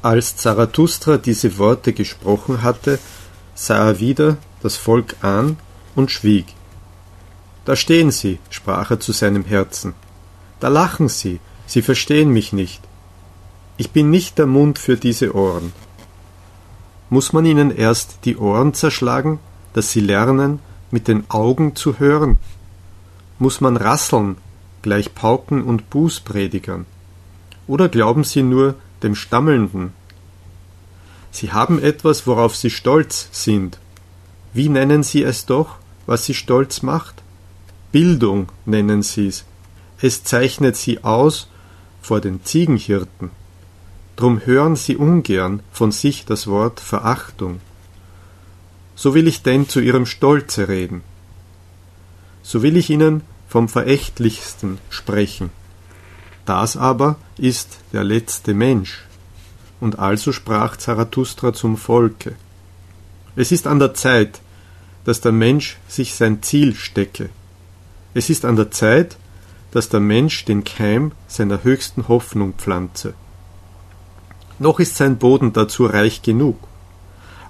Als Zarathustra diese Worte gesprochen hatte, sah er wieder das Volk an und schwieg. Da stehen sie, sprach er zu seinem Herzen. Da lachen sie, sie verstehen mich nicht. Ich bin nicht der Mund für diese Ohren. Muss man ihnen erst die Ohren zerschlagen, dass sie lernen, mit den Augen zu hören? Muss man rasseln, gleich Pauken und Bußpredigern? Oder glauben sie nur dem Stammelnden? Sie haben etwas, worauf sie stolz sind. Wie nennen sie es doch, was sie stolz macht? Bildung nennen sie's. Es zeichnet sie aus vor den Ziegenhirten. Drum hören sie ungern von sich das Wort Verachtung. So will ich denn zu ihrem Stolze reden. So will ich ihnen vom Verächtlichsten sprechen. Das aber ist der letzte Mensch. Und also sprach Zarathustra zum Volke. Es ist an der Zeit, dass der Mensch sich sein Ziel stecke. Es ist an der Zeit, dass der Mensch den Keim seiner höchsten Hoffnung pflanze. Noch ist sein Boden dazu reich genug,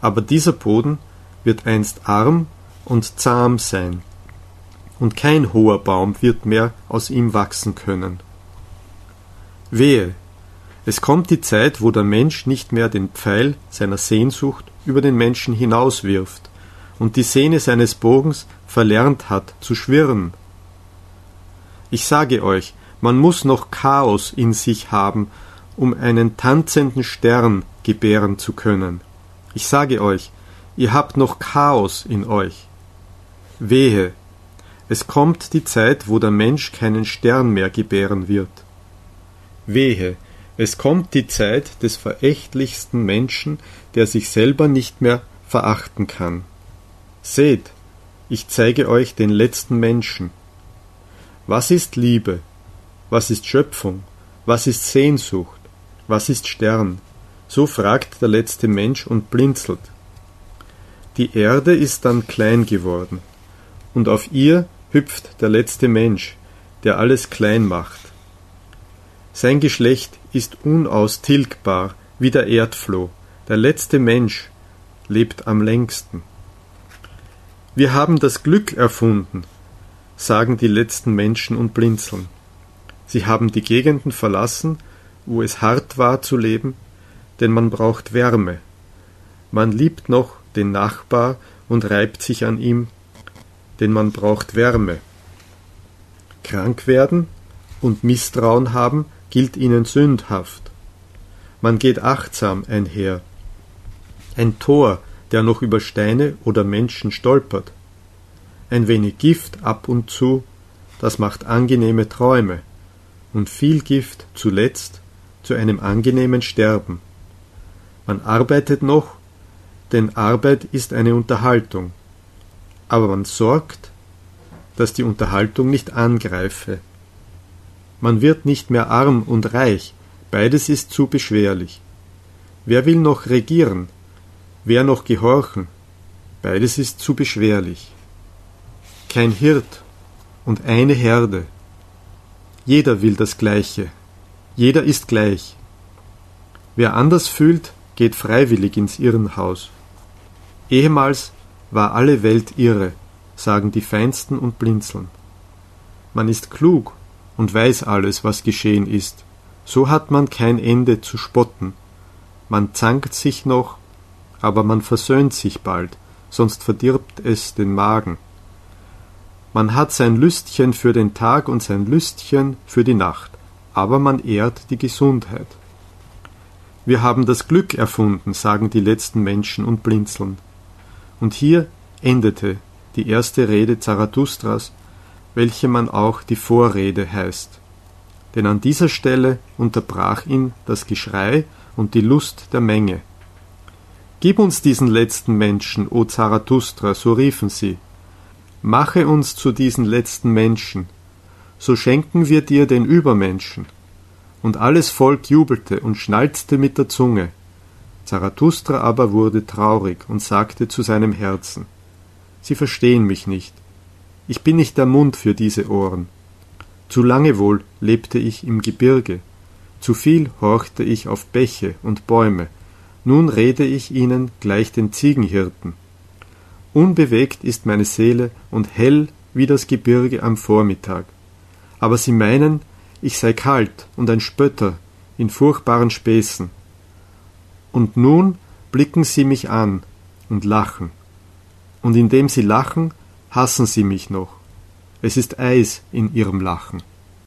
aber dieser Boden wird einst arm und zahm sein, und kein hoher Baum wird mehr aus ihm wachsen können. Wehe, es kommt die Zeit, wo der Mensch nicht mehr den Pfeil seiner Sehnsucht über den Menschen hinauswirft und die Sehne seines Bogens verlernt hat zu schwirren ich sage euch, man muss noch Chaos in sich haben, um einen tanzenden Stern gebären zu können. Ich sage euch, ihr habt noch Chaos in euch. Wehe, es kommt die Zeit, wo der Mensch keinen Stern mehr gebären wird. Wehe, es kommt die Zeit des verächtlichsten Menschen, der sich selber nicht mehr verachten kann. Seht, ich zeige euch den letzten Menschen, was ist Liebe? Was ist Schöpfung? Was ist Sehnsucht? Was ist Stern? So fragt der letzte Mensch und blinzelt. Die Erde ist dann klein geworden, und auf ihr hüpft der letzte Mensch, der alles klein macht. Sein Geschlecht ist unaustilgbar wie der Erdfloh, der letzte Mensch lebt am längsten. Wir haben das Glück erfunden, sagen die letzten Menschen und blinzeln. Sie haben die Gegenden verlassen, wo es hart war zu leben, denn man braucht Wärme. Man liebt noch den Nachbar und reibt sich an ihm, denn man braucht Wärme. Krank werden und Misstrauen haben gilt ihnen sündhaft. Man geht achtsam einher. Ein Tor, der noch über Steine oder Menschen stolpert, ein wenig Gift ab und zu, das macht angenehme Träume, und viel Gift zuletzt zu einem angenehmen Sterben. Man arbeitet noch, denn Arbeit ist eine Unterhaltung, aber man sorgt, dass die Unterhaltung nicht angreife. Man wird nicht mehr arm und reich, beides ist zu beschwerlich. Wer will noch regieren? Wer noch gehorchen? Beides ist zu beschwerlich kein Hirt und eine Herde. Jeder will das Gleiche, jeder ist gleich. Wer anders fühlt, geht freiwillig ins Irrenhaus. Ehemals war alle Welt irre, sagen die Feinsten und blinzeln. Man ist klug und weiß alles, was geschehen ist, so hat man kein Ende zu spotten. Man zankt sich noch, aber man versöhnt sich bald, sonst verdirbt es den Magen. Man hat sein Lüstchen für den Tag und sein Lüstchen für die Nacht, aber man ehrt die Gesundheit. Wir haben das Glück erfunden, sagen die letzten Menschen und blinzeln. Und hier endete die erste Rede Zarathustras, welche man auch die Vorrede heißt. Denn an dieser Stelle unterbrach ihn das Geschrei und die Lust der Menge. Gib uns diesen letzten Menschen, o Zarathustra, so riefen sie, Mache uns zu diesen letzten Menschen, so schenken wir dir den Übermenschen. Und alles Volk jubelte und schnalzte mit der Zunge. Zarathustra aber wurde traurig und sagte zu seinem Herzen Sie verstehen mich nicht. Ich bin nicht der Mund für diese Ohren. Zu lange wohl lebte ich im Gebirge. zu viel horchte ich auf Bäche und Bäume, nun rede ich ihnen gleich den Ziegenhirten. Unbewegt ist meine Seele und hell wie das Gebirge am Vormittag. Aber sie meinen, ich sei kalt und ein Spötter in furchtbaren Späßen. Und nun blicken sie mich an und lachen. Und indem sie lachen, hassen sie mich noch. Es ist Eis in ihrem Lachen.